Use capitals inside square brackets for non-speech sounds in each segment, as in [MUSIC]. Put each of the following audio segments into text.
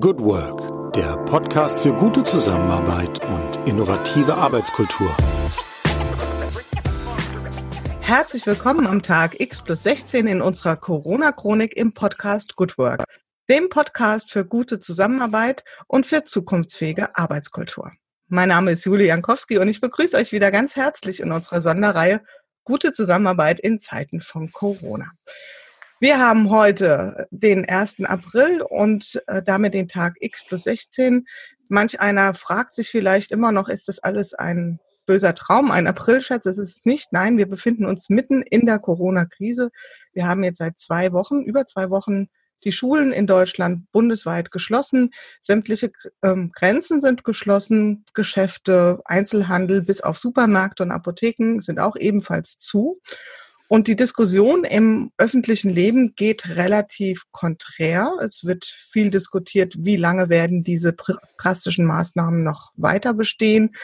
Good Work, der Podcast für gute Zusammenarbeit und innovative Arbeitskultur. Herzlich willkommen am Tag X plus 16 in unserer Corona-Chronik im Podcast Good Work, dem Podcast für gute Zusammenarbeit und für zukunftsfähige Arbeitskultur. Mein Name ist Julie Jankowski und ich begrüße euch wieder ganz herzlich in unserer Sonderreihe Gute Zusammenarbeit in Zeiten von Corona. Wir haben heute den 1. April und äh, damit den Tag X plus 16. Manch einer fragt sich vielleicht immer noch, ist das alles ein böser Traum, ein Aprilschatz? Das ist nicht. Nein, wir befinden uns mitten in der Corona-Krise. Wir haben jetzt seit zwei Wochen, über zwei Wochen, die Schulen in Deutschland bundesweit geschlossen. Sämtliche ähm, Grenzen sind geschlossen. Geschäfte, Einzelhandel bis auf Supermärkte und Apotheken sind auch ebenfalls zu. Und die Diskussion im öffentlichen Leben geht relativ konträr. Es wird viel diskutiert, wie lange werden diese drastischen Maßnahmen noch weiter bestehen.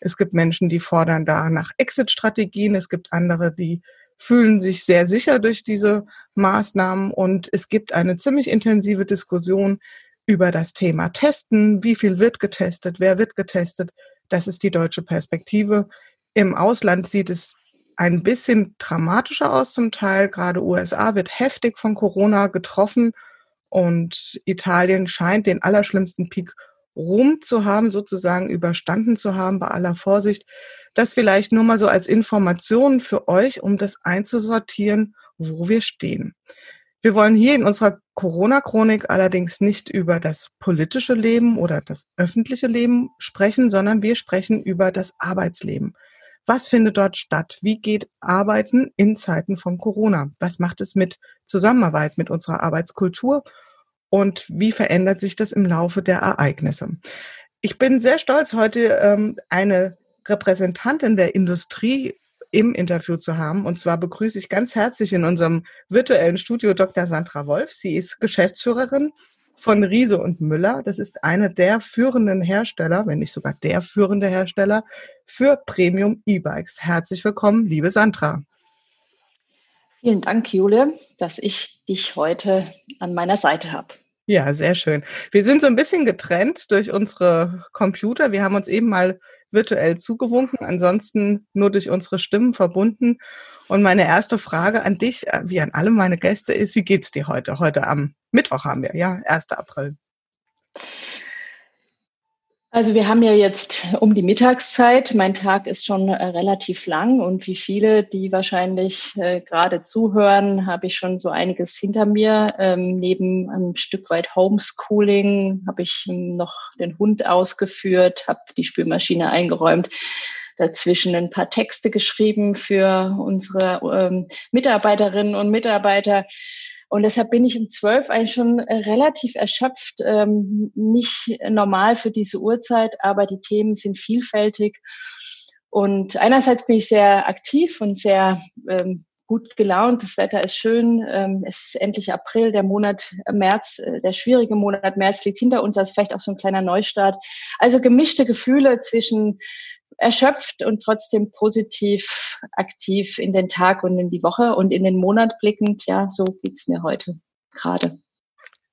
Es gibt Menschen, die fordern da nach Exit-Strategien. Es gibt andere, die fühlen sich sehr sicher durch diese Maßnahmen. Und es gibt eine ziemlich intensive Diskussion über das Thema Testen. Wie viel wird getestet? Wer wird getestet? Das ist die deutsche Perspektive. Im Ausland sieht es ein bisschen dramatischer aus zum Teil. Gerade USA wird heftig von Corona getroffen und Italien scheint den allerschlimmsten Peak rum zu haben, sozusagen überstanden zu haben bei aller Vorsicht. Das vielleicht nur mal so als Information für euch, um das einzusortieren, wo wir stehen. Wir wollen hier in unserer Corona-Chronik allerdings nicht über das politische Leben oder das öffentliche Leben sprechen, sondern wir sprechen über das Arbeitsleben. Was findet dort statt? Wie geht Arbeiten in Zeiten von Corona? Was macht es mit Zusammenarbeit, mit unserer Arbeitskultur? Und wie verändert sich das im Laufe der Ereignisse? Ich bin sehr stolz, heute ähm, eine Repräsentantin der Industrie im Interview zu haben. Und zwar begrüße ich ganz herzlich in unserem virtuellen Studio Dr. Sandra Wolf. Sie ist Geschäftsführerin von Riese und Müller. Das ist einer der führenden Hersteller, wenn nicht sogar der führende Hersteller für Premium E-Bikes. Herzlich willkommen, liebe Sandra. Vielen Dank, Jule, dass ich dich heute an meiner Seite habe. Ja, sehr schön. Wir sind so ein bisschen getrennt durch unsere Computer. Wir haben uns eben mal virtuell zugewunken, ansonsten nur durch unsere Stimmen verbunden. Und meine erste Frage an dich, äh, wie an alle meine Gäste, ist, wie geht's dir heute? Heute am Mittwoch haben wir, ja, 1. April. Also wir haben ja jetzt um die Mittagszeit. Mein Tag ist schon äh, relativ lang und wie viele, die wahrscheinlich äh, gerade zuhören, habe ich schon so einiges hinter mir. Ähm, neben einem Stück weit Homeschooling habe ich noch den Hund ausgeführt, habe die Spülmaschine eingeräumt, dazwischen ein paar Texte geschrieben für unsere ähm, Mitarbeiterinnen und Mitarbeiter und deshalb bin ich um zwölf eigentlich schon äh, relativ erschöpft, ähm, nicht normal für diese Uhrzeit, aber die Themen sind vielfältig. Und einerseits bin ich sehr aktiv und sehr ähm, gut gelaunt. Das Wetter ist schön. Ähm, es ist endlich April, der Monat März, äh, der schwierige Monat März liegt hinter uns. Das ist vielleicht auch so ein kleiner Neustart. Also gemischte Gefühle zwischen erschöpft und trotzdem positiv aktiv in den Tag und in die Woche und in den Monat blickend. Ja, so geht's mir heute gerade.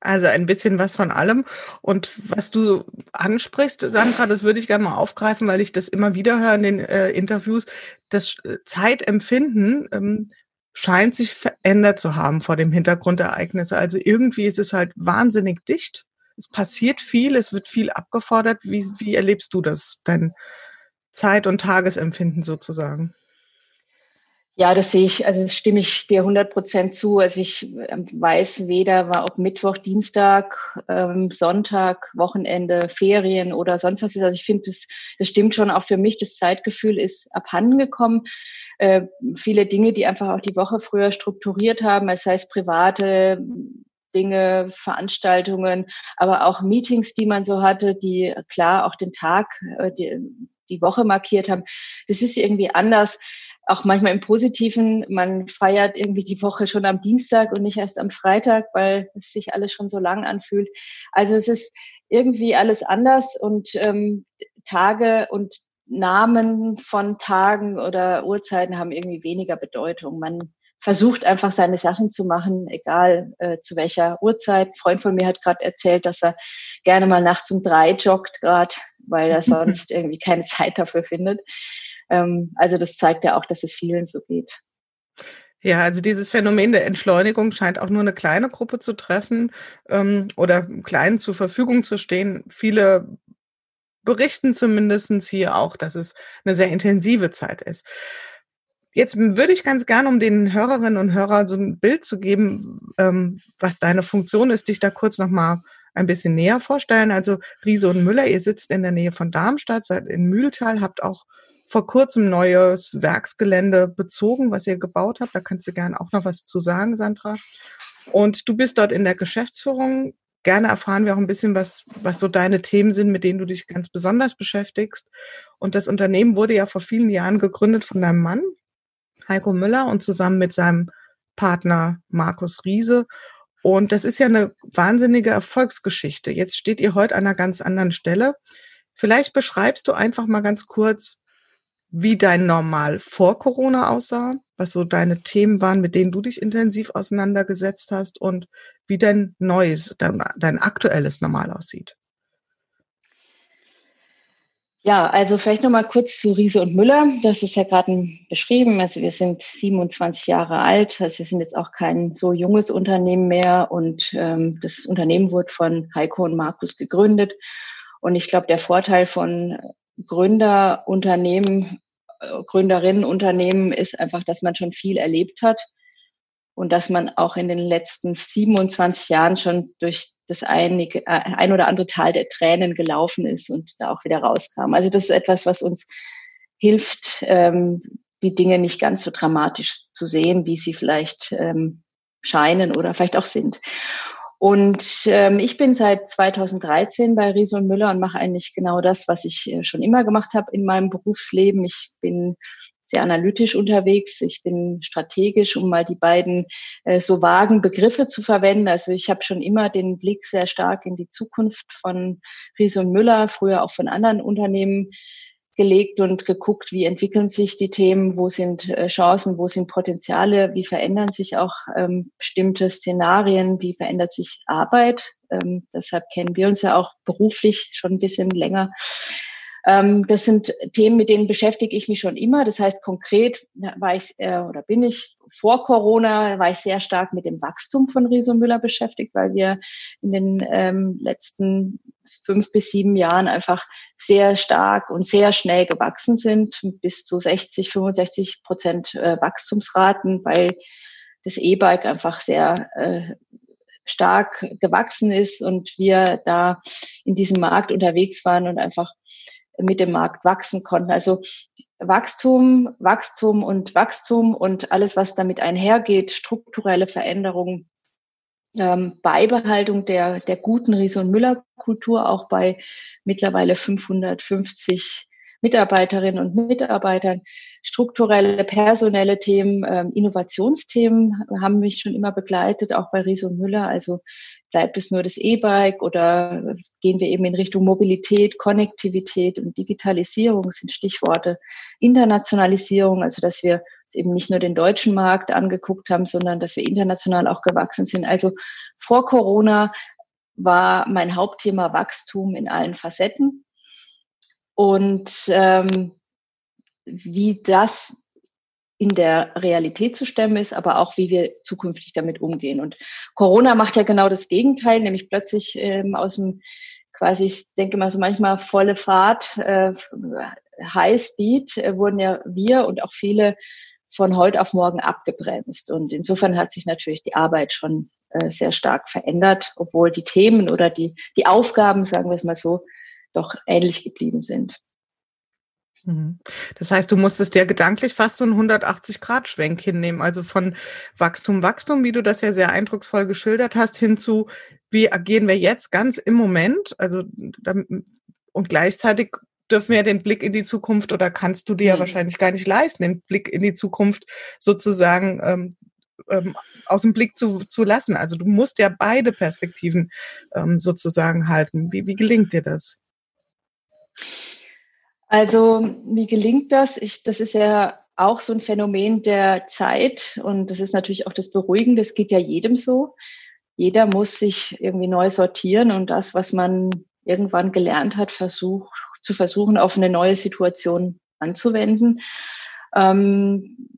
Also ein bisschen was von allem. Und was du ansprichst, Sandra, das würde ich gerne mal aufgreifen, weil ich das immer wieder höre in den äh, Interviews. Das äh, Zeitempfinden ähm, scheint sich verändert zu haben vor dem Hintergrund der Ereignisse. Also irgendwie ist es halt wahnsinnig dicht. Es passiert viel, es wird viel abgefordert. Wie, wie erlebst du das, dein Zeit- und Tagesempfinden sozusagen. Ja, das sehe ich, also stimme ich dir 100 Prozent zu. Also ich ähm, weiß weder, war ob Mittwoch, Dienstag, ähm, Sonntag, Wochenende, Ferien oder sonst was ist. Also ich finde, das, das stimmt schon auch für mich. Das Zeitgefühl ist abhandengekommen. Äh, viele Dinge, die einfach auch die Woche früher strukturiert haben, es heißt private Dinge, Veranstaltungen, aber auch Meetings, die man so hatte, die klar auch den Tag, äh, die, die Woche markiert haben. Das ist irgendwie anders. Auch manchmal im Positiven. Man feiert irgendwie die Woche schon am Dienstag und nicht erst am Freitag, weil es sich alles schon so lang anfühlt. Also es ist irgendwie alles anders und ähm, Tage und Namen von Tagen oder Uhrzeiten haben irgendwie weniger Bedeutung. Man versucht einfach seine Sachen zu machen, egal äh, zu welcher Uhrzeit. Ein Freund von mir hat gerade erzählt, dass er gerne mal nachts um drei joggt gerade, weil er [LAUGHS] sonst irgendwie keine Zeit dafür findet. Ähm, also das zeigt ja auch, dass es vielen so geht. Ja, also dieses Phänomen der Entschleunigung scheint auch nur eine kleine Gruppe zu treffen ähm, oder kleinen zur Verfügung zu stehen. Viele berichten zumindestens hier auch, dass es eine sehr intensive Zeit ist. Jetzt würde ich ganz gerne, um den Hörerinnen und Hörern so ein Bild zu geben, ähm, was deine Funktion ist, dich da kurz nochmal ein bisschen näher vorstellen. Also Riese und Müller, ihr sitzt in der Nähe von Darmstadt, seid in Mühltal, habt auch vor kurzem neues Werksgelände bezogen, was ihr gebaut habt. Da kannst du gerne auch noch was zu sagen, Sandra. Und du bist dort in der Geschäftsführung. Gerne erfahren wir auch ein bisschen, was, was so deine Themen sind, mit denen du dich ganz besonders beschäftigst. Und das Unternehmen wurde ja vor vielen Jahren gegründet von deinem Mann, Heiko Müller und zusammen mit seinem Partner Markus Riese. Und das ist ja eine wahnsinnige Erfolgsgeschichte. Jetzt steht ihr heute an einer ganz anderen Stelle. Vielleicht beschreibst du einfach mal ganz kurz, wie dein Normal vor Corona aussah, was so deine Themen waren, mit denen du dich intensiv auseinandergesetzt hast und wie dein neues, dein, dein aktuelles Normal aussieht. Ja, also vielleicht nochmal kurz zu Riese und Müller. Das ist ja gerade beschrieben. Also wir sind 27 Jahre alt. Also wir sind jetzt auch kein so junges Unternehmen mehr. Und ähm, das Unternehmen wurde von Heiko und Markus gegründet. Und ich glaube, der Vorteil von Gründerunternehmen, äh, Gründerinnenunternehmen ist einfach, dass man schon viel erlebt hat und dass man auch in den letzten 27 Jahren schon durch das einige, äh, ein oder andere Tal der Tränen gelaufen ist und da auch wieder rauskam. Also das ist etwas, was uns hilft, ähm, die Dinge nicht ganz so dramatisch zu sehen, wie sie vielleicht ähm, scheinen oder vielleicht auch sind. Und ähm, ich bin seit 2013 bei Riese und Müller und mache eigentlich genau das, was ich äh, schon immer gemacht habe in meinem Berufsleben. Ich bin sehr analytisch unterwegs. Ich bin strategisch, um mal die beiden äh, so vagen Begriffe zu verwenden. Also ich habe schon immer den Blick sehr stark in die Zukunft von Riese und Müller, früher auch von anderen Unternehmen gelegt und geguckt, wie entwickeln sich die Themen, wo sind äh, Chancen, wo sind Potenziale, wie verändern sich auch ähm, bestimmte Szenarien, wie verändert sich Arbeit. Ähm, deshalb kennen wir uns ja auch beruflich schon ein bisschen länger. Ähm, das sind Themen, mit denen beschäftige ich mich schon immer. Das heißt, konkret war ich äh, oder bin ich vor Corona war ich sehr stark mit dem Wachstum von Riso Müller beschäftigt, weil wir in den ähm, letzten fünf bis sieben Jahren einfach sehr stark und sehr schnell gewachsen sind, bis zu 60, 65 Prozent äh, Wachstumsraten, weil das E-Bike einfach sehr äh, stark gewachsen ist und wir da in diesem Markt unterwegs waren und einfach mit dem Markt wachsen konnten. Also Wachstum, Wachstum und Wachstum und alles, was damit einhergeht, strukturelle Veränderungen, ähm, Beibehaltung der, der guten Riese- und Müller-Kultur, auch bei mittlerweile 550 Mitarbeiterinnen und Mitarbeitern. Strukturelle, personelle Themen, ähm, Innovationsthemen haben mich schon immer begleitet, auch bei Riese und Müller. Also bleibt es nur das E-Bike oder gehen wir eben in Richtung Mobilität, Konnektivität und Digitalisierung sind Stichworte. Internationalisierung, also dass wir eben nicht nur den deutschen Markt angeguckt haben, sondern dass wir international auch gewachsen sind. Also vor Corona war mein Hauptthema Wachstum in allen Facetten. Und ähm, wie das in der Realität zu stemmen ist, aber auch wie wir zukünftig damit umgehen. Und Corona macht ja genau das Gegenteil, nämlich plötzlich ähm, aus dem quasi, ich denke mal so manchmal volle Fahrt, äh, High Speed, äh, wurden ja wir und auch viele von heute auf morgen abgebremst. Und insofern hat sich natürlich die Arbeit schon äh, sehr stark verändert, obwohl die Themen oder die, die Aufgaben, sagen wir es mal so, doch ähnlich geblieben sind. Mhm. Das heißt, du musstest ja gedanklich fast so einen 180-Grad-Schwenk hinnehmen, also von Wachstum, Wachstum, wie du das ja sehr eindrucksvoll geschildert hast, hinzu, wie agieren wir jetzt ganz im Moment, also und gleichzeitig dürfen wir ja den Blick in die Zukunft oder kannst du dir ja mhm. wahrscheinlich gar nicht leisten, den Blick in die Zukunft sozusagen ähm, ähm, aus dem Blick zu, zu lassen. Also du musst ja beide Perspektiven ähm, sozusagen halten. Wie, wie gelingt dir das? Also wie gelingt das? Ich, das ist ja auch so ein Phänomen der Zeit und das ist natürlich auch das Beruhigende, das geht ja jedem so. Jeder muss sich irgendwie neu sortieren und das, was man irgendwann gelernt hat, versucht, zu versuchen, auf eine neue Situation anzuwenden. Ähm,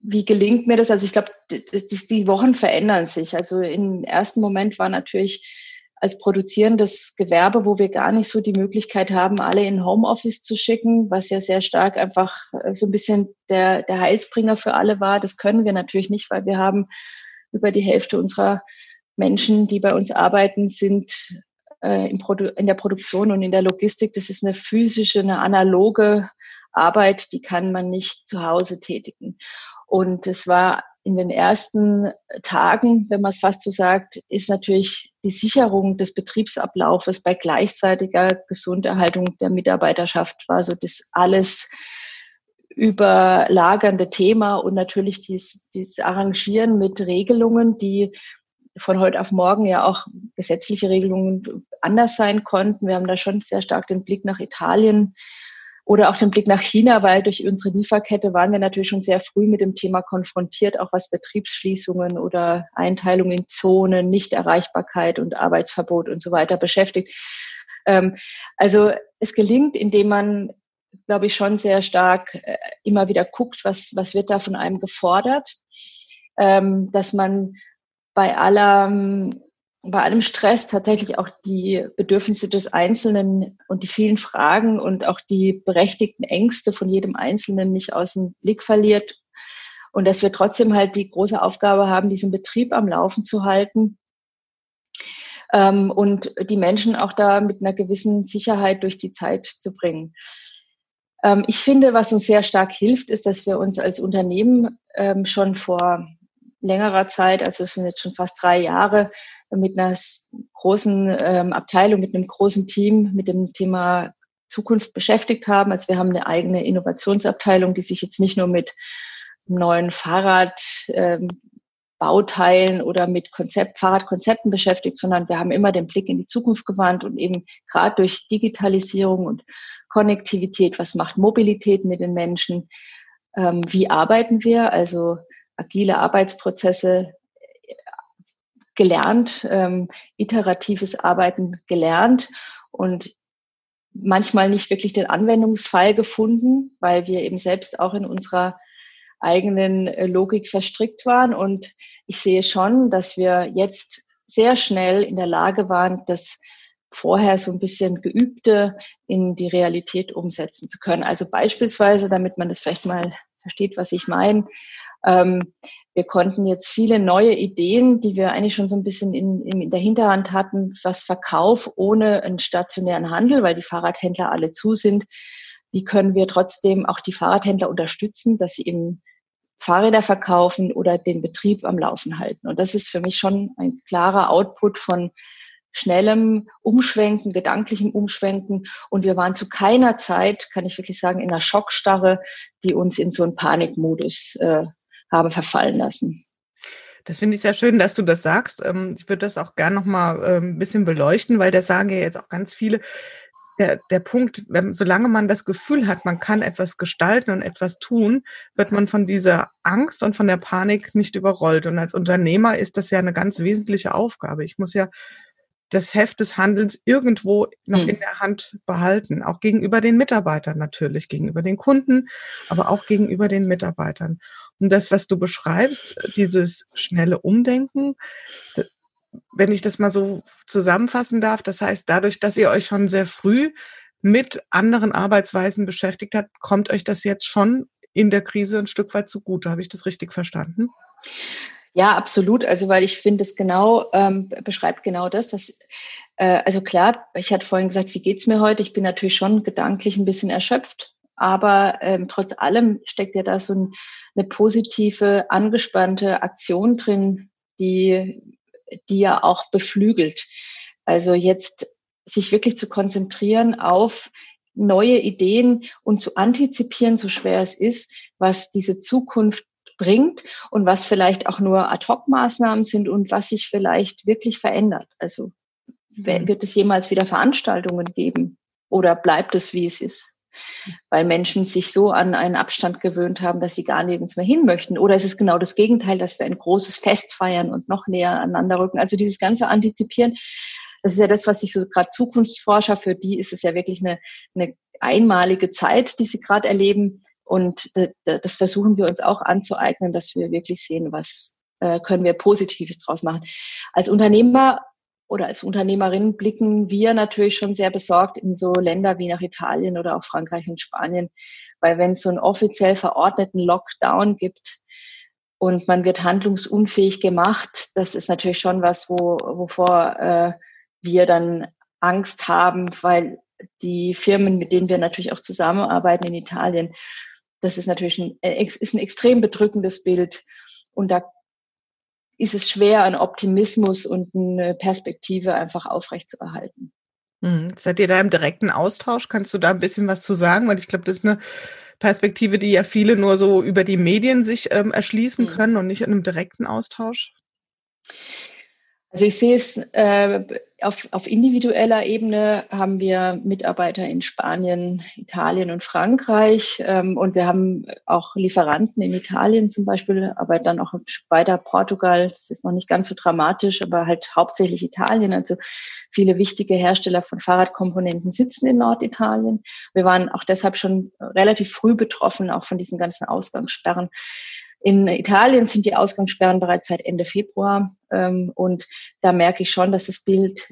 wie gelingt mir das? Also ich glaube, die, die, Wochen verändern sich. Also im ersten Moment war natürlich als produzierendes Gewerbe, wo wir gar nicht so die Möglichkeit haben, alle in Homeoffice zu schicken, was ja sehr stark einfach äh, so ein bisschen der, der Heilsbringer für alle war. Das können wir natürlich nicht, weil wir haben über die Hälfte unserer Menschen, die bei uns arbeiten, sind äh, in der Produktion und in der Logistik. Das ist eine physische, eine analoge Arbeit, die kann man nicht zu Hause tätigen. Und es war in den ersten Tagen, wenn man es fast so sagt, ist natürlich die Sicherung des Betriebsablaufes bei gleichzeitiger Gesunderhaltung der Mitarbeiterschaft war so das alles überlagernde Thema und natürlich dieses, dieses Arrangieren mit Regelungen, die von heute auf morgen ja auch gesetzliche Regelungen anders sein konnten. Wir haben da schon sehr stark den Blick nach Italien oder auch den Blick nach China, weil durch unsere Lieferkette waren wir natürlich schon sehr früh mit dem Thema konfrontiert, auch was Betriebsschließungen oder Einteilung in Zonen, Nichterreichbarkeit und Arbeitsverbot und so weiter beschäftigt. Ähm, also es gelingt, indem man, glaube ich, schon sehr stark äh, immer wieder guckt, was, was wird da von einem gefordert, ähm, dass man bei aller bei allem Stress tatsächlich auch die Bedürfnisse des Einzelnen und die vielen Fragen und auch die berechtigten Ängste von jedem Einzelnen nicht aus dem Blick verliert. Und dass wir trotzdem halt die große Aufgabe haben, diesen Betrieb am Laufen zu halten ähm, und die Menschen auch da mit einer gewissen Sicherheit durch die Zeit zu bringen. Ähm, ich finde, was uns sehr stark hilft, ist, dass wir uns als Unternehmen ähm, schon vor längerer Zeit, also es sind jetzt schon fast drei Jahre, mit einer großen ähm, Abteilung, mit einem großen Team mit dem Thema Zukunft beschäftigt haben. Also wir haben eine eigene Innovationsabteilung, die sich jetzt nicht nur mit neuen Fahrradbauteilen ähm, oder mit Konzept, Fahrradkonzepten beschäftigt, sondern wir haben immer den Blick in die Zukunft gewandt und eben gerade durch Digitalisierung und Konnektivität, was macht Mobilität mit den Menschen, ähm, wie arbeiten wir, also agile Arbeitsprozesse gelernt, ähm, iteratives Arbeiten gelernt und manchmal nicht wirklich den Anwendungsfall gefunden, weil wir eben selbst auch in unserer eigenen äh, Logik verstrickt waren. Und ich sehe schon, dass wir jetzt sehr schnell in der Lage waren, das vorher so ein bisschen geübte in die Realität umsetzen zu können. Also beispielsweise, damit man das vielleicht mal versteht, was ich meine, ähm, wir konnten jetzt viele neue Ideen, die wir eigentlich schon so ein bisschen in, in der Hinterhand hatten, was Verkauf ohne einen stationären Handel, weil die Fahrradhändler alle zu sind. Wie können wir trotzdem auch die Fahrradhändler unterstützen, dass sie eben Fahrräder verkaufen oder den Betrieb am Laufen halten? Und das ist für mich schon ein klarer Output von schnellem Umschwenken, gedanklichem Umschwenken. Und wir waren zu keiner Zeit, kann ich wirklich sagen, in einer Schockstarre, die uns in so einen Panikmodus äh, habe verfallen lassen. Das finde ich sehr schön, dass du das sagst. Ähm, ich würde das auch gerne noch mal ähm, ein bisschen beleuchten, weil das sagen ja jetzt auch ganz viele. Der, der Punkt, wenn, solange man das Gefühl hat, man kann etwas gestalten und etwas tun, wird man von dieser Angst und von der Panik nicht überrollt. Und als Unternehmer ist das ja eine ganz wesentliche Aufgabe. Ich muss ja das Heft des Handelns irgendwo noch mhm. in der Hand behalten, auch gegenüber den Mitarbeitern natürlich, gegenüber den Kunden, aber auch gegenüber den Mitarbeitern. Und das, was du beschreibst, dieses schnelle Umdenken, wenn ich das mal so zusammenfassen darf, das heißt, dadurch, dass ihr euch schon sehr früh mit anderen Arbeitsweisen beschäftigt habt, kommt euch das jetzt schon in der Krise ein Stück weit zugute. Habe ich das richtig verstanden? Ja, absolut. Also weil ich finde, es genau ähm, beschreibt genau das. Dass, äh, also klar, ich hatte vorhin gesagt, wie geht's mir heute? Ich bin natürlich schon gedanklich ein bisschen erschöpft, aber ähm, trotz allem steckt ja da so ein eine positive, angespannte Aktion drin, die, die ja auch beflügelt. Also jetzt sich wirklich zu konzentrieren auf neue Ideen und zu antizipieren, so schwer es ist, was diese Zukunft bringt und was vielleicht auch nur Ad-Hoc-Maßnahmen sind und was sich vielleicht wirklich verändert. Also mhm. wird es jemals wieder Veranstaltungen geben oder bleibt es, wie es ist? weil Menschen sich so an einen Abstand gewöhnt haben, dass sie gar nirgends mehr hin möchten. Oder ist es genau das Gegenteil, dass wir ein großes Fest feiern und noch näher aneinander rücken? Also dieses ganze Antizipieren, das ist ja das, was sich so gerade Zukunftsforscher, für die ist es ja wirklich eine, eine einmalige Zeit, die sie gerade erleben. Und das versuchen wir uns auch anzueignen, dass wir wirklich sehen, was äh, können wir Positives draus machen. Als Unternehmer oder als Unternehmerin blicken wir natürlich schon sehr besorgt in so Länder wie nach Italien oder auch Frankreich und Spanien, weil wenn es so einen offiziell verordneten Lockdown gibt und man wird handlungsunfähig gemacht, das ist natürlich schon was, wo, wovor äh, wir dann Angst haben, weil die Firmen, mit denen wir natürlich auch zusammenarbeiten in Italien, das ist natürlich ein, äh, ist ein extrem bedrückendes Bild. Und da ist es schwer, einen Optimismus und eine Perspektive einfach aufrechtzuerhalten. Mhm. Seid ihr da im direkten Austausch? Kannst du da ein bisschen was zu sagen? Weil ich glaube, das ist eine Perspektive, die ja viele nur so über die Medien sich ähm, erschließen mhm. können und nicht in einem direkten Austausch. Also ich sehe es äh, auf, auf individueller Ebene haben wir Mitarbeiter in Spanien, Italien und Frankreich ähm, und wir haben auch Lieferanten in Italien zum Beispiel, aber dann auch weiter Portugal. Das ist noch nicht ganz so dramatisch, aber halt hauptsächlich Italien. Also viele wichtige Hersteller von Fahrradkomponenten sitzen in Norditalien. Wir waren auch deshalb schon relativ früh betroffen, auch von diesen ganzen Ausgangssperren. In Italien sind die Ausgangssperren bereits seit Ende Februar ähm, und da merke ich schon, dass das Bild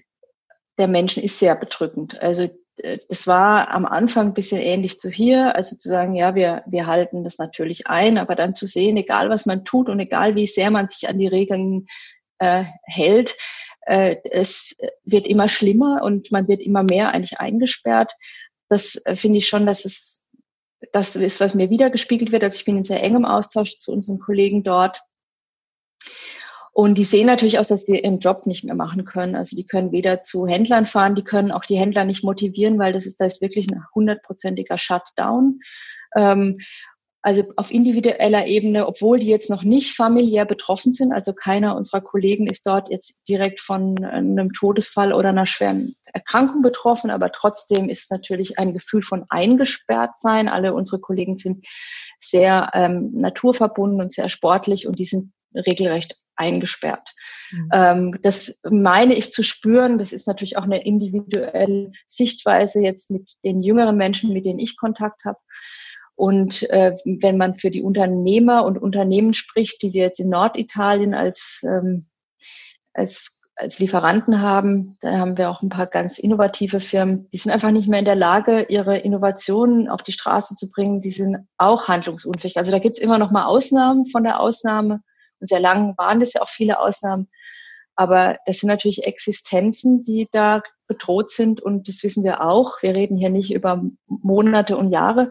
der Menschen ist sehr bedrückend. Also äh, das war am Anfang ein bisschen ähnlich zu hier, also zu sagen, ja, wir, wir halten das natürlich ein, aber dann zu sehen, egal was man tut und egal wie sehr man sich an die Regeln äh, hält, äh, es wird immer schlimmer und man wird immer mehr eigentlich eingesperrt. Das äh, finde ich schon, dass es das ist, was mir wiedergespiegelt wird. Also ich bin in sehr engem Austausch zu unseren Kollegen dort. Und die sehen natürlich aus, dass die ihren Job nicht mehr machen können. Also die können weder zu Händlern fahren, die können auch die Händler nicht motivieren, weil das ist, da ist wirklich ein hundertprozentiger Shutdown. Ähm, also auf individueller Ebene, obwohl die jetzt noch nicht familiär betroffen sind, also keiner unserer Kollegen ist dort jetzt direkt von einem Todesfall oder einer schweren Erkrankung betroffen, aber trotzdem ist natürlich ein Gefühl von eingesperrt sein. Alle unsere Kollegen sind sehr ähm, naturverbunden und sehr sportlich und die sind regelrecht eingesperrt. Mhm. Ähm, das meine ich zu spüren. Das ist natürlich auch eine individuelle Sichtweise jetzt mit den jüngeren Menschen, mit denen ich Kontakt habe. Und äh, wenn man für die Unternehmer und Unternehmen spricht, die wir jetzt in Norditalien als, ähm, als, als Lieferanten haben, da haben wir auch ein paar ganz innovative Firmen, die sind einfach nicht mehr in der Lage, ihre Innovationen auf die Straße zu bringen. Die sind auch handlungsunfähig. Also da gibt es immer noch mal Ausnahmen von der Ausnahme. Und sehr lang waren das ja auch viele Ausnahmen. Aber das sind natürlich Existenzen, die da bedroht sind. Und das wissen wir auch. Wir reden hier nicht über Monate und Jahre,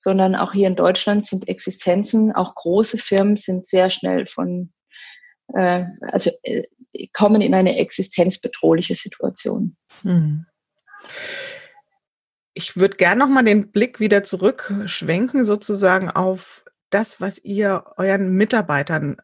sondern auch hier in Deutschland sind Existenzen, auch große Firmen sind sehr schnell von, äh, also äh, kommen in eine existenzbedrohliche Situation. Hm. Ich würde gerne noch mal den Blick wieder zurückschwenken, sozusagen auf das, was ihr euren Mitarbeitern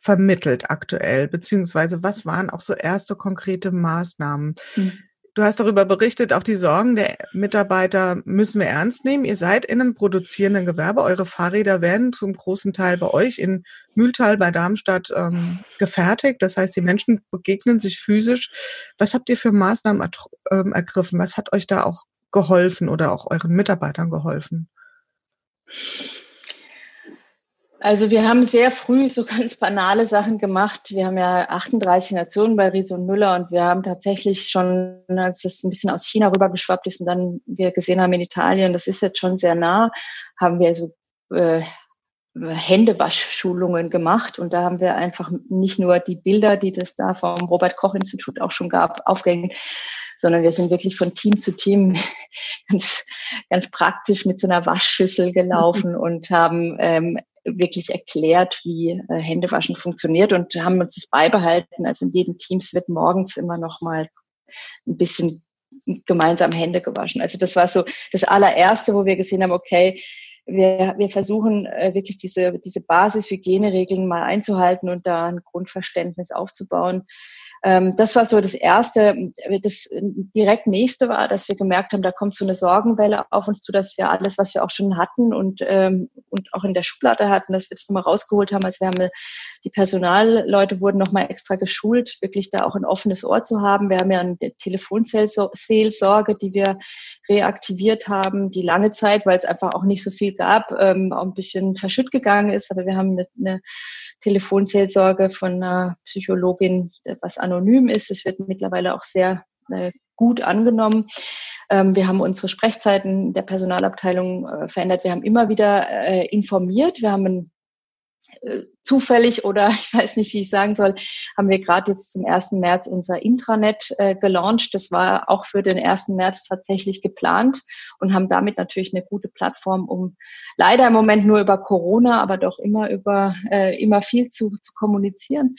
vermittelt aktuell, beziehungsweise was waren auch so erste konkrete Maßnahmen? Hm. Du hast darüber berichtet, auch die Sorgen der Mitarbeiter müssen wir ernst nehmen. Ihr seid in einem produzierenden Gewerbe. Eure Fahrräder werden zum großen Teil bei euch in Mühltal bei Darmstadt ähm, gefertigt. Das heißt, die Menschen begegnen sich physisch. Was habt ihr für Maßnahmen ähm, ergriffen? Was hat euch da auch geholfen oder auch euren Mitarbeitern geholfen? Also wir haben sehr früh so [LAUGHS] ganz banale Sachen gemacht. Wir haben ja 38 Nationen bei Riese und Müller und wir haben tatsächlich schon, als es ein bisschen aus China rübergeschwappt ist und dann wir gesehen haben in Italien, das ist jetzt schon sehr nah, haben wir so äh, Händewaschschulungen gemacht und da haben wir einfach nicht nur die Bilder, die das da vom Robert Koch Institut auch schon gab, aufgehängt, sondern wir sind wirklich von Team zu Team [LAUGHS] ganz, ganz praktisch mit so einer Waschschüssel gelaufen [LAUGHS] und haben ähm, wirklich erklärt, wie äh, Händewaschen funktioniert und haben uns das beibehalten. Also in jedem Teams wird morgens immer noch mal ein bisschen gemeinsam Hände gewaschen. Also das war so das allererste, wo wir gesehen haben, okay, wir, wir versuchen äh, wirklich diese, diese Basis-Hygieneregeln mal einzuhalten und da ein Grundverständnis aufzubauen. Ähm, das war so das Erste. Das direkt nächste war, dass wir gemerkt haben, da kommt so eine Sorgenwelle auf uns zu, dass wir alles, was wir auch schon hatten und, ähm, und auch in der Schublade hatten, dass wir das nochmal rausgeholt haben. Also wir haben die Personalleute wurden nochmal extra geschult, wirklich da auch ein offenes Ohr zu haben. Wir haben ja eine Telefonseelsorge, die wir reaktiviert haben, die lange Zeit, weil es einfach auch nicht so viel gab, ähm, auch ein bisschen verschütt gegangen ist. Aber wir haben eine, eine Telefonseelsorge von einer Psychologin, was anonym ist. Es wird mittlerweile auch sehr äh, gut angenommen. Ähm, wir haben unsere Sprechzeiten der Personalabteilung äh, verändert. Wir haben immer wieder äh, informiert. Wir haben ein äh, zufällig oder [LAUGHS] ich weiß nicht, wie ich sagen soll, haben wir gerade jetzt zum 1. März unser Intranet äh, gelauncht. Das war auch für den 1. März tatsächlich geplant und haben damit natürlich eine gute Plattform, um leider im Moment nur über Corona, aber doch immer über äh, immer viel zu, zu kommunizieren.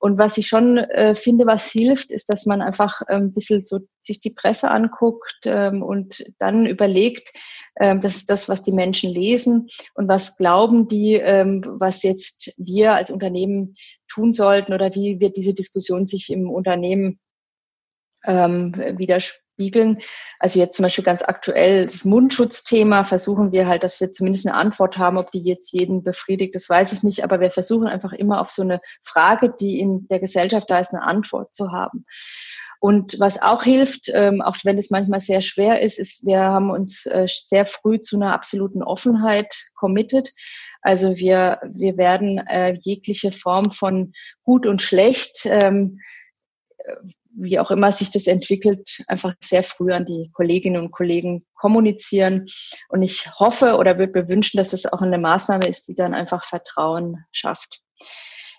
Und was ich schon äh, finde, was hilft, ist, dass man einfach äh, ein bisschen so sich die Presse anguckt ähm, und dann überlegt, ähm, das ist das, was die Menschen lesen und was glauben die, ähm, was jetzt wir als Unternehmen tun sollten oder wie wird diese Diskussion sich im Unternehmen ähm, widerspiegeln. Also jetzt zum Beispiel ganz aktuell das Mundschutzthema versuchen wir halt, dass wir zumindest eine Antwort haben, ob die jetzt jeden befriedigt, das weiß ich nicht, aber wir versuchen einfach immer auf so eine Frage, die in der Gesellschaft da ist, eine Antwort zu haben. Und was auch hilft, ähm, auch wenn es manchmal sehr schwer ist, ist, wir haben uns äh, sehr früh zu einer absoluten Offenheit committed. Also wir, wir werden äh, jegliche Form von gut und schlecht, ähm, wie auch immer sich das entwickelt, einfach sehr früh an die Kolleginnen und Kollegen kommunizieren. Und ich hoffe oder würde mir wünschen, dass das auch eine Maßnahme ist, die dann einfach Vertrauen schafft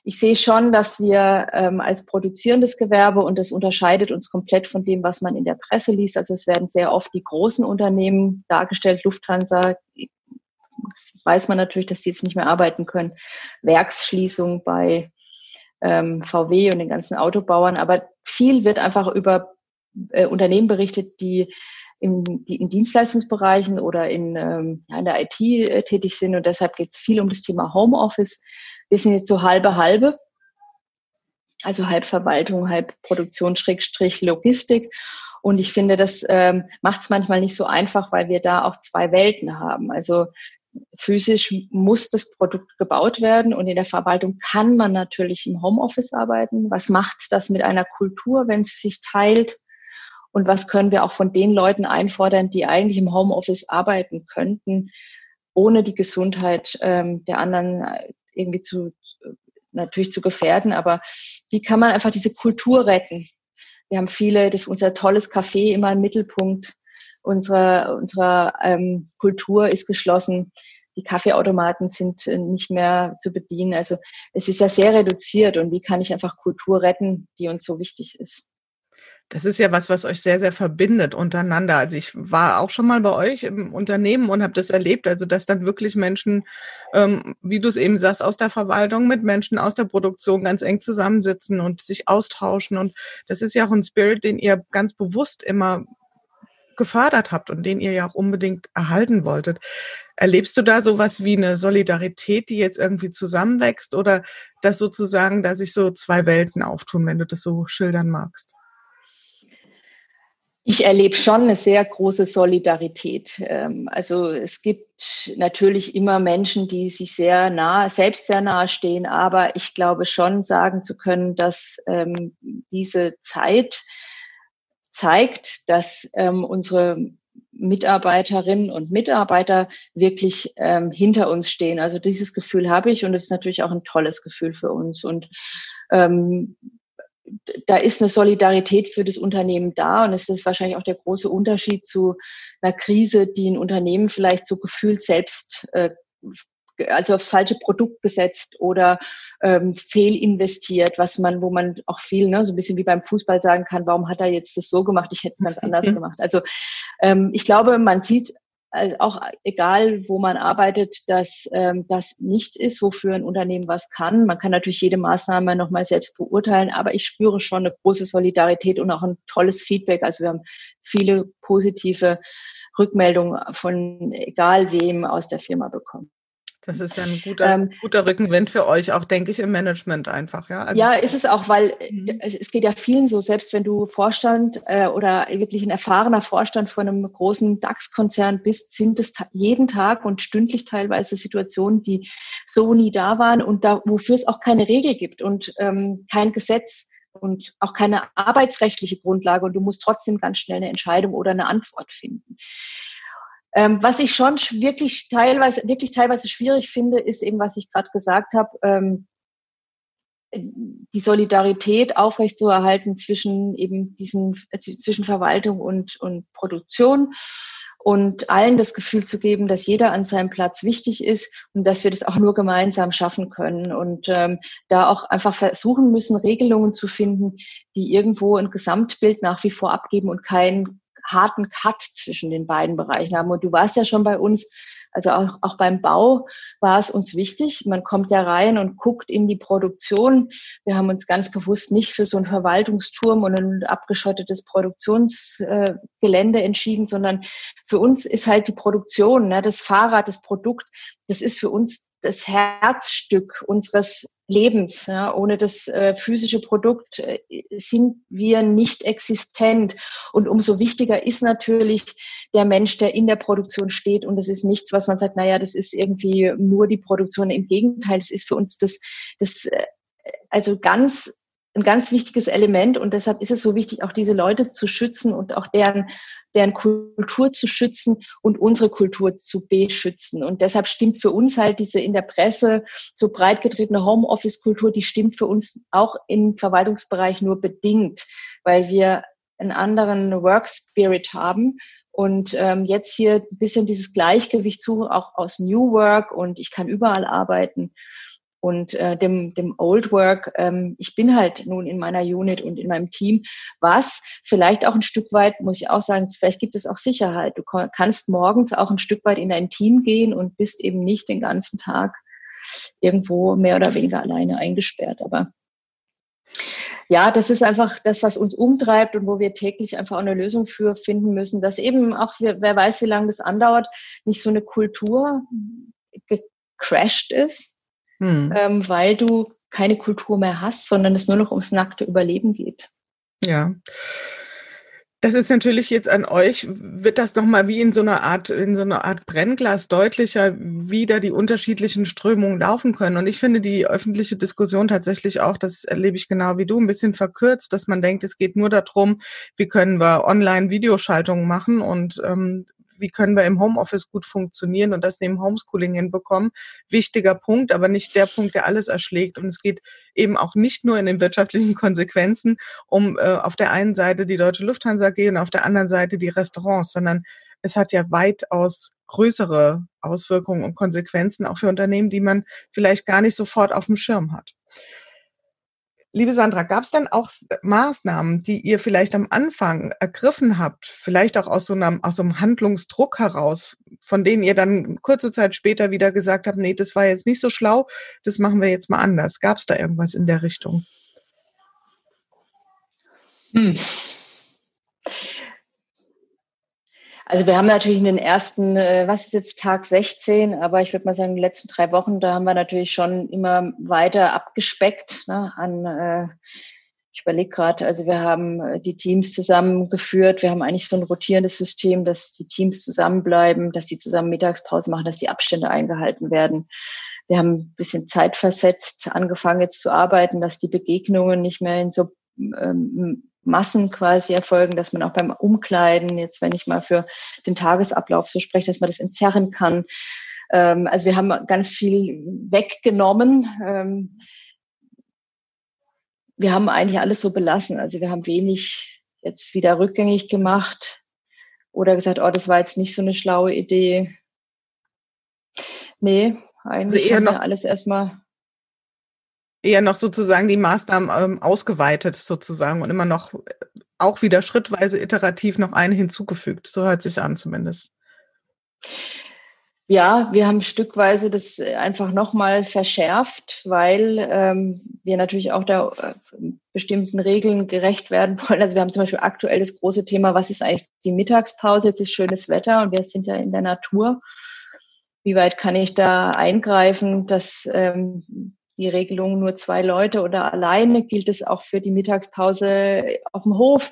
ich sehe schon, dass wir ähm, als produzierendes Gewerbe, und das unterscheidet uns komplett von dem, was man in der Presse liest, also es werden sehr oft die großen Unternehmen dargestellt, Lufthansa, weiß man natürlich, dass die jetzt nicht mehr arbeiten können, Werksschließung bei ähm, VW und den ganzen Autobauern, aber viel wird einfach über äh, Unternehmen berichtet, die in, die in Dienstleistungsbereichen oder in, ähm, in der IT äh, tätig sind. Und deshalb geht es viel um das Thema Homeoffice. Wir sind jetzt so halbe halbe, also halb Verwaltung, halb Produktion, Schrägstrich, Logistik. Und ich finde, das ähm, macht es manchmal nicht so einfach, weil wir da auch zwei Welten haben. Also physisch muss das Produkt gebaut werden und in der Verwaltung kann man natürlich im Homeoffice arbeiten. Was macht das mit einer Kultur, wenn es sich teilt? Und was können wir auch von den Leuten einfordern, die eigentlich im Homeoffice arbeiten könnten, ohne die Gesundheit ähm, der anderen irgendwie zu, natürlich zu gefährden, aber wie kann man einfach diese Kultur retten? Wir haben viele, das ist unser tolles Café immer im Mittelpunkt unserer, unserer ähm, Kultur ist geschlossen. Die Kaffeeautomaten sind äh, nicht mehr zu bedienen. Also es ist ja sehr reduziert und wie kann ich einfach Kultur retten, die uns so wichtig ist? Das ist ja was, was euch sehr, sehr verbindet untereinander. Also ich war auch schon mal bei euch im Unternehmen und habe das erlebt, also dass dann wirklich Menschen, ähm, wie du es eben sagst, aus der Verwaltung mit Menschen aus der Produktion ganz eng zusammensitzen und sich austauschen. Und das ist ja auch ein Spirit, den ihr ganz bewusst immer gefördert habt und den ihr ja auch unbedingt erhalten wolltet. Erlebst du da sowas wie eine Solidarität, die jetzt irgendwie zusammenwächst oder dass sozusagen, dass sich so zwei Welten auftun, wenn du das so schildern magst? Ich erlebe schon eine sehr große Solidarität. Ähm, also es gibt natürlich immer Menschen, die sich sehr nah, selbst sehr nahe stehen, aber ich glaube schon sagen zu können, dass ähm, diese Zeit zeigt, dass ähm, unsere Mitarbeiterinnen und Mitarbeiter wirklich hinter uns stehen. Also dieses Gefühl habe ich und es ist natürlich auch ein tolles Gefühl für uns. Und da ist eine Solidarität für das Unternehmen da und es ist wahrscheinlich auch der große Unterschied zu einer Krise, die ein Unternehmen vielleicht so gefühlt selbst, äh, also aufs falsche Produkt gesetzt oder ähm, fehlinvestiert, was man, wo man auch viel, ne, so ein bisschen wie beim Fußball sagen kann, warum hat er jetzt das so gemacht? Ich hätte es ganz anders [LAUGHS] gemacht. Also ähm, ich glaube, man sieht also auch egal, wo man arbeitet, dass ähm, das nichts ist, wofür ein Unternehmen was kann. Man kann natürlich jede Maßnahme nochmal selbst beurteilen, aber ich spüre schon eine große Solidarität und auch ein tolles Feedback. Also wir haben viele positive Rückmeldungen von egal wem aus der Firma bekommen. Das ist ja ein guter, ähm, guter Rückenwind für euch, auch denke ich, im Management einfach, ja. Also ja, ist es auch, weil mhm. es geht ja vielen so, selbst wenn du Vorstand äh, oder wirklich ein erfahrener Vorstand von einem großen DAX-Konzern bist, sind es jeden Tag und stündlich teilweise Situationen, die so nie da waren und da, wofür es auch keine Regel gibt und ähm, kein Gesetz und auch keine arbeitsrechtliche Grundlage und du musst trotzdem ganz schnell eine Entscheidung oder eine Antwort finden. Ähm, was ich schon wirklich teilweise, wirklich teilweise schwierig finde, ist eben, was ich gerade gesagt habe, ähm, die Solidarität aufrechtzuerhalten zwischen eben diesen, zwischen Verwaltung und, und Produktion und allen das Gefühl zu geben, dass jeder an seinem Platz wichtig ist und dass wir das auch nur gemeinsam schaffen können. Und ähm, da auch einfach versuchen müssen, Regelungen zu finden, die irgendwo ein Gesamtbild nach wie vor abgeben und kein harten Cut zwischen den beiden Bereichen haben. Und du warst ja schon bei uns, also auch, auch beim Bau war es uns wichtig. Man kommt ja rein und guckt in die Produktion. Wir haben uns ganz bewusst nicht für so einen Verwaltungsturm und ein abgeschottetes Produktionsgelände äh, entschieden, sondern für uns ist halt die Produktion, ne, das Fahrrad, das Produkt, das ist für uns das Herzstück unseres Lebens. Ja. Ohne das äh, physische Produkt äh, sind wir nicht existent. Und umso wichtiger ist natürlich der Mensch, der in der Produktion steht. Und das ist nichts, was man sagt, naja, das ist irgendwie nur die Produktion. Im Gegenteil, es ist für uns das, das äh, also ganz ein ganz wichtiges Element und deshalb ist es so wichtig, auch diese Leute zu schützen und auch deren, deren Kultur zu schützen und unsere Kultur zu beschützen. Und deshalb stimmt für uns halt diese in der Presse so breit getretene Homeoffice-Kultur, die stimmt für uns auch im Verwaltungsbereich nur bedingt, weil wir einen anderen Work Spirit haben und ähm, jetzt hier ein bisschen dieses Gleichgewicht suchen, auch aus New Work und ich kann überall arbeiten und äh, dem, dem Old Work. Ähm, ich bin halt nun in meiner Unit und in meinem Team, was vielleicht auch ein Stück weit, muss ich auch sagen, vielleicht gibt es auch Sicherheit. Du kannst morgens auch ein Stück weit in dein Team gehen und bist eben nicht den ganzen Tag irgendwo mehr oder weniger alleine eingesperrt. Aber ja, das ist einfach das, was uns umtreibt und wo wir täglich einfach auch eine Lösung für finden müssen, dass eben auch, wer weiß, wie lange das andauert, nicht so eine Kultur gecrashed ist, hm. ähm, weil du keine Kultur mehr hast, sondern es nur noch ums nackte Überleben geht. Ja. Das ist natürlich jetzt an euch, wird das nochmal wie in so einer Art, in so einer Art Brennglas deutlicher, wie da die unterschiedlichen Strömungen laufen können. Und ich finde die öffentliche Diskussion tatsächlich auch, das erlebe ich genau wie du, ein bisschen verkürzt, dass man denkt, es geht nur darum, wie können wir Online-Videoschaltungen machen und ähm, wie können wir im Homeoffice gut funktionieren und das neben Homeschooling hinbekommen. Wichtiger Punkt, aber nicht der Punkt, der alles erschlägt. Und es geht eben auch nicht nur in den wirtschaftlichen [LAUGHS] Konsequenzen um äh, auf der einen Seite die Deutsche Lufthansa AG und auf der anderen Seite die Restaurants, sondern es hat ja weitaus größere Auswirkungen und Konsequenzen auch für Unternehmen, die man vielleicht gar nicht sofort auf dem Schirm hat. Liebe Sandra, gab es dann auch Maßnahmen, die ihr vielleicht am Anfang ergriffen habt, vielleicht auch aus so, einem, aus so einem Handlungsdruck heraus, von denen ihr dann kurze Zeit später wieder gesagt habt, nee, das war jetzt nicht so schlau, das machen wir jetzt mal anders. Gab es da irgendwas in der Richtung? Hm. Also wir haben natürlich in den ersten, äh, was ist jetzt Tag 16, aber ich würde mal sagen, in den letzten drei Wochen, da haben wir natürlich schon immer weiter abgespeckt ne, an äh, ich überlege gerade, also wir haben äh, die Teams zusammengeführt. Wir haben eigentlich so ein rotierendes System, dass die Teams zusammenbleiben, dass die zusammen Mittagspause machen, dass die Abstände eingehalten werden. Wir haben ein bisschen zeitversetzt angefangen jetzt zu arbeiten, dass die Begegnungen nicht mehr in so ähm, Massen quasi erfolgen, dass man auch beim Umkleiden, jetzt wenn ich mal für den Tagesablauf so spreche, dass man das entzerren kann. Ähm, also wir haben ganz viel weggenommen. Ähm, wir haben eigentlich alles so belassen. Also wir haben wenig jetzt wieder rückgängig gemacht oder gesagt, oh, das war jetzt nicht so eine schlaue Idee. Nee, eigentlich also eher noch alles erstmal eher noch sozusagen die Maßnahmen ähm, ausgeweitet sozusagen und immer noch äh, auch wieder schrittweise iterativ noch eine hinzugefügt. So hört sich an zumindest. Ja, wir haben stückweise das einfach nochmal verschärft, weil ähm, wir natürlich auch da äh, bestimmten Regeln gerecht werden wollen. Also wir haben zum Beispiel aktuell das große Thema, was ist eigentlich die Mittagspause? Jetzt ist schönes Wetter und wir sind ja in der Natur. wie weit kann ich da eingreifen, dass ähm, die Regelung nur zwei Leute oder alleine gilt es auch für die Mittagspause auf dem Hof.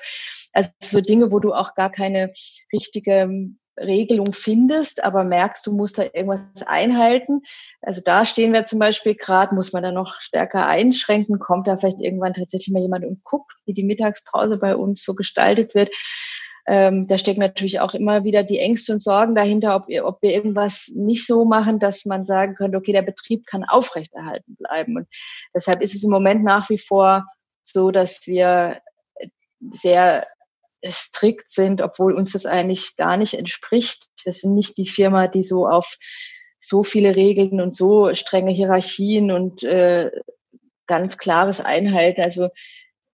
Also so Dinge, wo du auch gar keine richtige Regelung findest, aber merkst, du musst da irgendwas einhalten. Also da stehen wir zum Beispiel gerade, muss man da noch stärker einschränken, kommt da vielleicht irgendwann tatsächlich mal jemand und guckt, wie die Mittagspause bei uns so gestaltet wird. Ähm, da stecken natürlich auch immer wieder die Ängste und Sorgen dahinter, ob, ob wir irgendwas nicht so machen, dass man sagen könnte, okay, der Betrieb kann aufrechterhalten bleiben. Und deshalb ist es im Moment nach wie vor so, dass wir sehr strikt sind, obwohl uns das eigentlich gar nicht entspricht. Wir sind nicht die Firma, die so auf so viele Regeln und so strenge Hierarchien und äh, ganz klares Einhalten. Also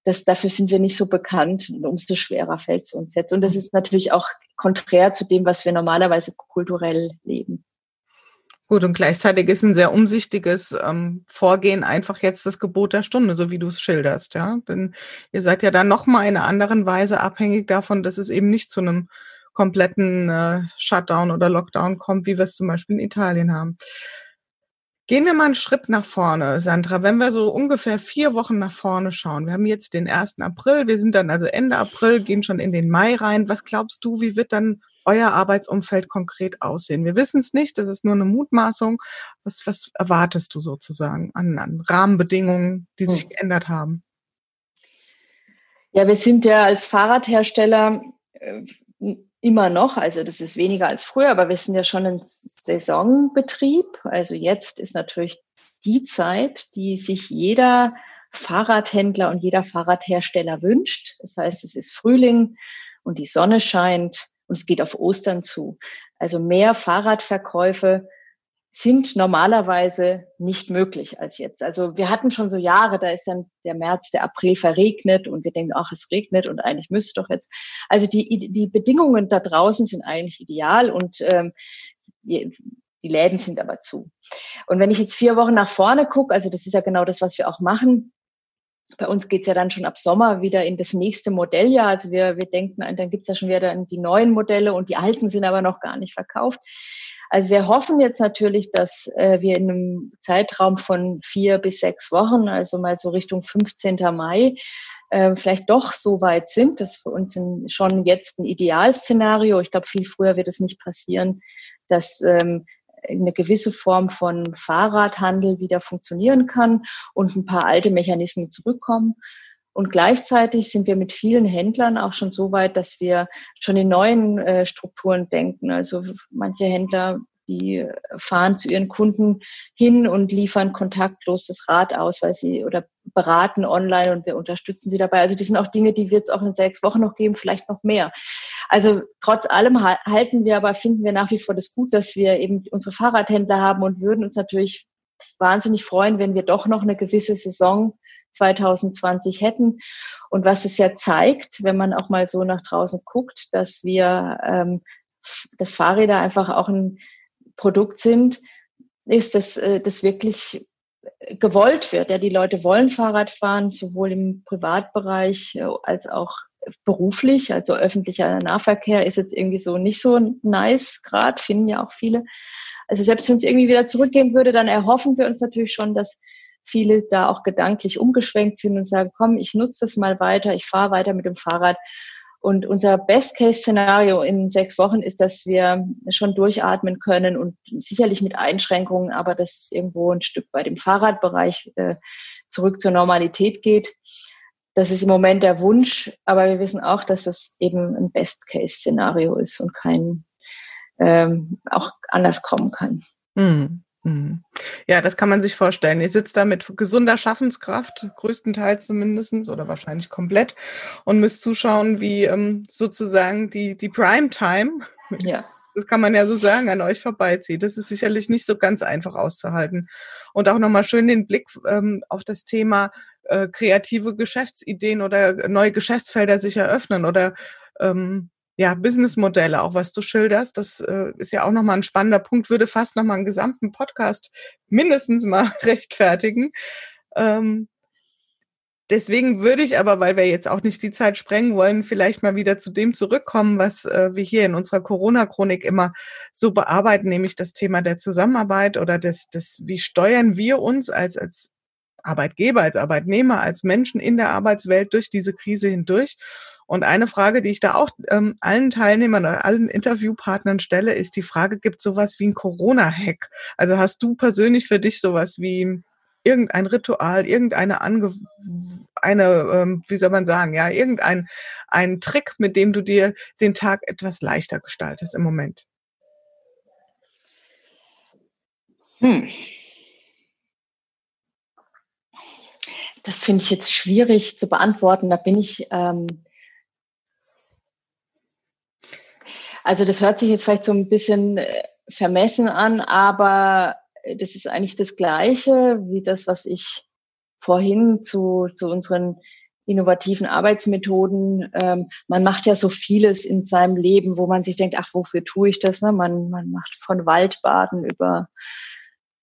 das, dafür sind wir nicht so bekannt und umso schwerer fällt es uns jetzt. Und das ist natürlich auch konträr zu dem, was wir normalerweise kulturell leben. Gut, und gleichzeitig ist ein sehr umsichtiges ähm, Vorgehen einfach jetzt das Gebot der Stunde, so wie du es schilderst, ja. Denn ihr seid ja dann nochmal in einer anderen Weise abhängig davon, dass es eben nicht zu einem kompletten äh, Shutdown oder Lockdown kommt, wie wir es zum Beispiel in Italien haben. Gehen wir mal einen Schritt nach vorne, Sandra. Wenn wir so ungefähr vier Wochen nach vorne schauen, wir haben jetzt den 1. April, wir sind dann also Ende April, gehen schon in den Mai rein. Was glaubst du, wie wird dann euer Arbeitsumfeld konkret aussehen? Wir wissen es nicht, das ist nur eine Mutmaßung. Was, was erwartest du sozusagen an, an Rahmenbedingungen, die sich hm. geändert haben? Ja, wir sind ja als Fahrradhersteller äh, immer noch, also das ist weniger als früher, aber wir sind ja schon ein Saisonbetrieb. Also jetzt ist natürlich die Zeit, die sich jeder Fahrradhändler und jeder Fahrradhersteller wünscht. Das heißt, es ist Frühling und die Sonne scheint und es geht auf Ostern zu. Also mehr Fahrradverkäufe sind normalerweise nicht möglich als jetzt. Also wir hatten schon so Jahre, da ist dann der März, der April verregnet und wir denken, ach, es regnet und eigentlich müsste doch jetzt. Also die, die Bedingungen da draußen sind eigentlich ideal und ähm, die, die Läden sind aber zu. Und wenn ich jetzt vier Wochen nach vorne gucke, also das ist ja genau das, was wir auch machen, bei uns geht's ja dann schon ab Sommer wieder in das nächste Modelljahr. Also wir, wir denken, dann gibt's ja schon wieder die neuen Modelle und die alten sind aber noch gar nicht verkauft. Also wir hoffen jetzt natürlich, dass äh, wir in einem Zeitraum von vier bis sechs Wochen, also mal so Richtung 15. Mai, äh, vielleicht doch so weit sind. Das ist für uns ein, schon jetzt ein Idealszenario. Ich glaube, viel früher wird es nicht passieren, dass ähm, eine gewisse Form von Fahrradhandel wieder funktionieren kann und ein paar alte Mechanismen zurückkommen. Und gleichzeitig sind wir mit vielen Händlern auch schon so weit, dass wir schon in neuen äh, Strukturen denken. Also manche Händler, die fahren zu ihren Kunden hin und liefern kontaktlos das Rad aus, weil sie oder beraten online und wir unterstützen sie dabei. Also die sind auch Dinge, die wird es auch in sechs Wochen noch geben, vielleicht noch mehr. Also trotz allem halten wir aber, finden wir nach wie vor das gut, dass wir eben unsere Fahrradhändler haben und würden uns natürlich wahnsinnig freuen, wenn wir doch noch eine gewisse Saison 2020 hätten. Und was es ja zeigt, wenn man auch mal so nach draußen guckt, dass wir, ähm, dass Fahrräder einfach auch ein Produkt sind, ist, dass äh, das wirklich gewollt wird. Ja, die Leute wollen Fahrrad fahren, sowohl im Privatbereich äh, als auch beruflich. Also öffentlicher Nahverkehr ist jetzt irgendwie so nicht so nice gerade, finden ja auch viele. Also selbst wenn es irgendwie wieder zurückgehen würde, dann erhoffen wir uns natürlich schon, dass viele da auch gedanklich umgeschwenkt sind und sagen, komm, ich nutze das mal weiter, ich fahre weiter mit dem Fahrrad. Und unser Best-Case-Szenario in sechs Wochen ist, dass wir schon durchatmen können und sicherlich mit Einschränkungen, aber dass es irgendwo ein Stück bei dem Fahrradbereich äh, zurück zur Normalität geht. Das ist im Moment der Wunsch, aber wir wissen auch, dass das eben ein Best-Case-Szenario ist und kein ähm, auch anders kommen kann. Hm. Mhm. Ja, das kann man sich vorstellen. Ihr sitzt da mit gesunder Schaffenskraft, größtenteils zumindestens oder wahrscheinlich komplett, und müsst zuschauen, wie ähm, sozusagen die, die Primetime, [LAUGHS] ja. das kann man ja so sagen, an euch vorbeizieht. Das ist sicherlich nicht so ganz einfach auszuhalten. Und auch nochmal schön den Blick ähm, auf das Thema äh, kreative Geschäftsideen oder neue Geschäftsfelder sich eröffnen oder ähm, ja, Businessmodelle, auch was du schilderst, das äh, ist ja auch nochmal ein spannender Punkt, würde fast nochmal einen gesamten Podcast mindestens mal [LAUGHS] rechtfertigen. Ähm, deswegen würde ich aber, weil wir jetzt auch nicht die Zeit sprengen wollen, vielleicht mal wieder zu dem zurückkommen, was äh, wir hier in unserer Corona-Chronik immer so bearbeiten, nämlich das Thema der Zusammenarbeit oder des, des wie steuern wir uns als, als Arbeitgeber, als Arbeitnehmer, als Menschen in der Arbeitswelt durch diese Krise hindurch. Und eine Frage, die ich da auch ähm, allen Teilnehmern oder allen Interviewpartnern stelle, ist die Frage, gibt sowas wie ein Corona-Hack? Also hast du persönlich für dich sowas wie irgendein Ritual, irgendeine Ange eine, ähm, wie soll man sagen, ja, irgendein ein Trick, mit dem du dir den Tag etwas leichter gestaltest im Moment? Hm. Das finde ich jetzt schwierig zu beantworten. Da bin ich ähm, Also das hört sich jetzt vielleicht so ein bisschen äh, vermessen an, aber das ist eigentlich das Gleiche wie das, was ich vorhin zu, zu unseren innovativen Arbeitsmethoden. Ähm, man macht ja so vieles in seinem Leben, wo man sich denkt, ach, wofür tue ich das? Ne? Man, man macht von Waldbaden über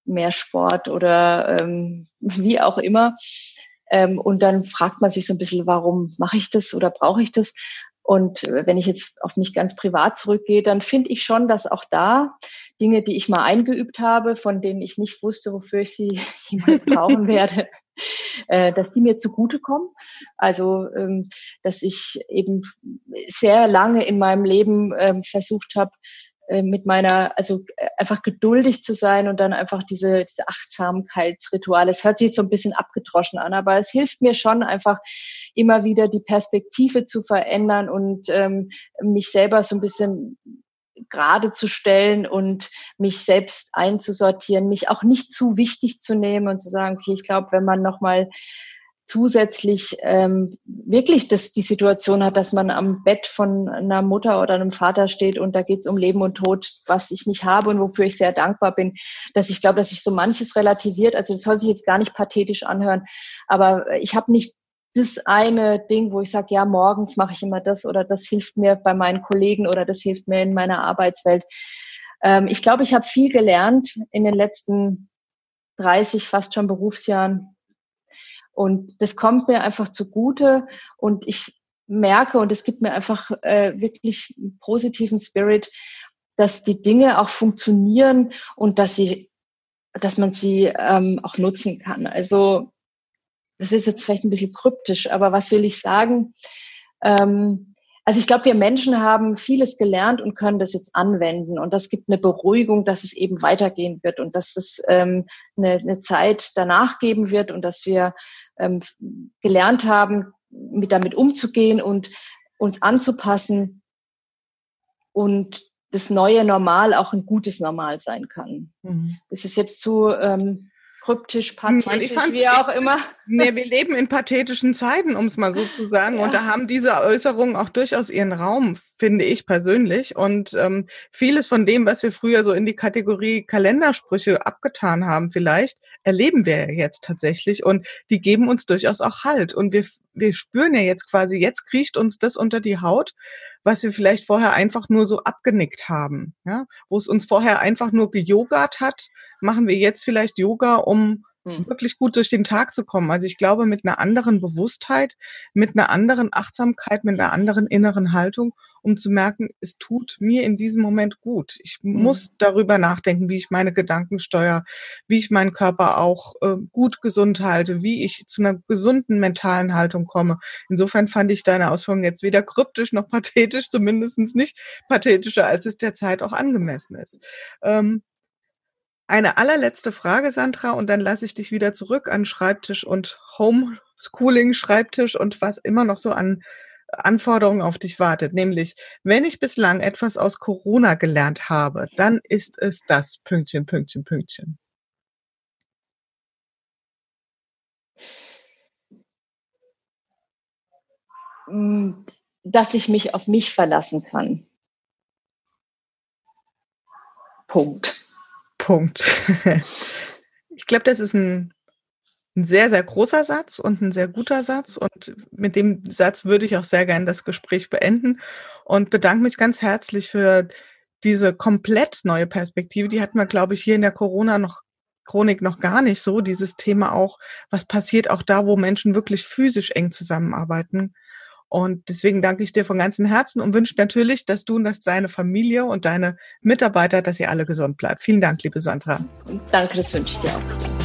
Meersport oder ähm, [LAUGHS] wie auch immer. Ähm, und dann fragt man sich so ein bisschen, warum mache ich das oder brauche ich das? Und wenn ich jetzt auf mich ganz privat zurückgehe, dann finde ich schon, dass auch da Dinge, die ich mal eingeübt habe, von denen ich nicht wusste, wofür ich sie [LAUGHS] jemals brauchen [LAUGHS] werde, äh, dass die mir zugutekommen. Also, ähm, dass ich eben sehr lange in meinem Leben ähm, versucht habe, äh, mit meiner, also äh, einfach geduldig zu sein und dann einfach diese, diese Achtsamkeitsrituale. Es hört sich so ein bisschen abgedroschen an, aber es hilft mir schon einfach immer wieder die Perspektive zu verändern und ähm, mich selber so ein bisschen gerade zu stellen und mich selbst einzusortieren, mich auch nicht zu wichtig zu nehmen und zu sagen, okay, ich glaube, wenn man nochmal zusätzlich ähm, wirklich das, die Situation hat, dass man am Bett von einer Mutter oder einem Vater steht und da geht es um Leben und Tod, was ich nicht habe und wofür ich sehr dankbar bin, dass ich glaube, dass sich so manches relativiert. Also das soll sich jetzt gar nicht pathetisch anhören, aber ich habe nicht das eine Ding, wo ich sage, ja, morgens mache ich immer das oder das hilft mir bei meinen Kollegen oder das hilft mir in meiner Arbeitswelt. Ähm, ich glaube, ich habe viel gelernt in den letzten 30, fast schon Berufsjahren und das kommt mir einfach zugute und ich merke und es gibt mir einfach äh, wirklich positiven Spirit, dass die Dinge auch funktionieren und dass sie, dass man sie ähm, auch nutzen kann. Also das ist jetzt vielleicht ein bisschen kryptisch, aber was will ich sagen? Ähm, also ich glaube, wir Menschen haben vieles gelernt und können das jetzt anwenden. Und das gibt eine Beruhigung, dass es eben weitergehen wird und dass es ähm, eine, eine Zeit danach geben wird und dass wir ähm, gelernt haben, mit damit umzugehen und uns anzupassen und das neue Normal auch ein gutes Normal sein kann. Mhm. Das ist jetzt zu ähm, kryptisch, pathetisch, wie auch immer. Nee, wir leben in pathetischen Zeiten, um es mal so zu [LAUGHS] sagen. Ja. Und da haben diese Äußerungen auch durchaus ihren Raum, finde ich persönlich. Und ähm, vieles von dem, was wir früher so in die Kategorie Kalendersprüche abgetan haben, vielleicht, erleben wir jetzt tatsächlich. Und die geben uns durchaus auch Halt. Und wir, wir spüren ja jetzt quasi, jetzt kriecht uns das unter die Haut was wir vielleicht vorher einfach nur so abgenickt haben, ja, wo es uns vorher einfach nur gejogert hat, machen wir jetzt vielleicht Yoga, um hm. wirklich gut durch den Tag zu kommen. Also ich glaube, mit einer anderen Bewusstheit, mit einer anderen Achtsamkeit, mit einer anderen inneren Haltung um zu merken, es tut mir in diesem Moment gut. Ich mhm. muss darüber nachdenken, wie ich meine Gedanken steuere, wie ich meinen Körper auch äh, gut gesund halte, wie ich zu einer gesunden mentalen Haltung komme. Insofern fand ich deine Ausführungen jetzt weder kryptisch noch pathetisch, zumindest nicht pathetischer, als es derzeit auch angemessen ist. Ähm, eine allerletzte Frage, Sandra, und dann lasse ich dich wieder zurück an Schreibtisch und Homeschooling, Schreibtisch und was immer noch so an Anforderung auf dich wartet, nämlich wenn ich bislang etwas aus Corona gelernt habe, dann ist es das Pünktchen, Pünktchen, Pünktchen. Hm, dass ich mich auf mich verlassen kann. Punkt. Punkt. [LAUGHS] Ich glaube, das ist ein ein sehr, sehr großer Satz und ein sehr guter Satz. Und mit dem Satz würde ich auch sehr gerne das Gespräch beenden und bedanke mich ganz herzlich für diese komplett neue Perspektive. Die hatten wir, glaube ich, hier in der Corona noch Chronik noch gar nicht so, dieses Thema auch, was passiert auch da, wo Menschen wirklich physisch eng zusammenarbeiten. Und deswegen danke ich dir von ganzem Herzen und wünsche natürlich, dass du und dass deine Familie und deine Mitarbeiter, dass ihr alle gesund bleibt. Vielen Dank, liebe Sandra. Danke, das wünsche ich dir auch.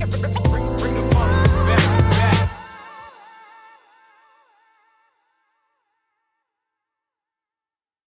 Bye.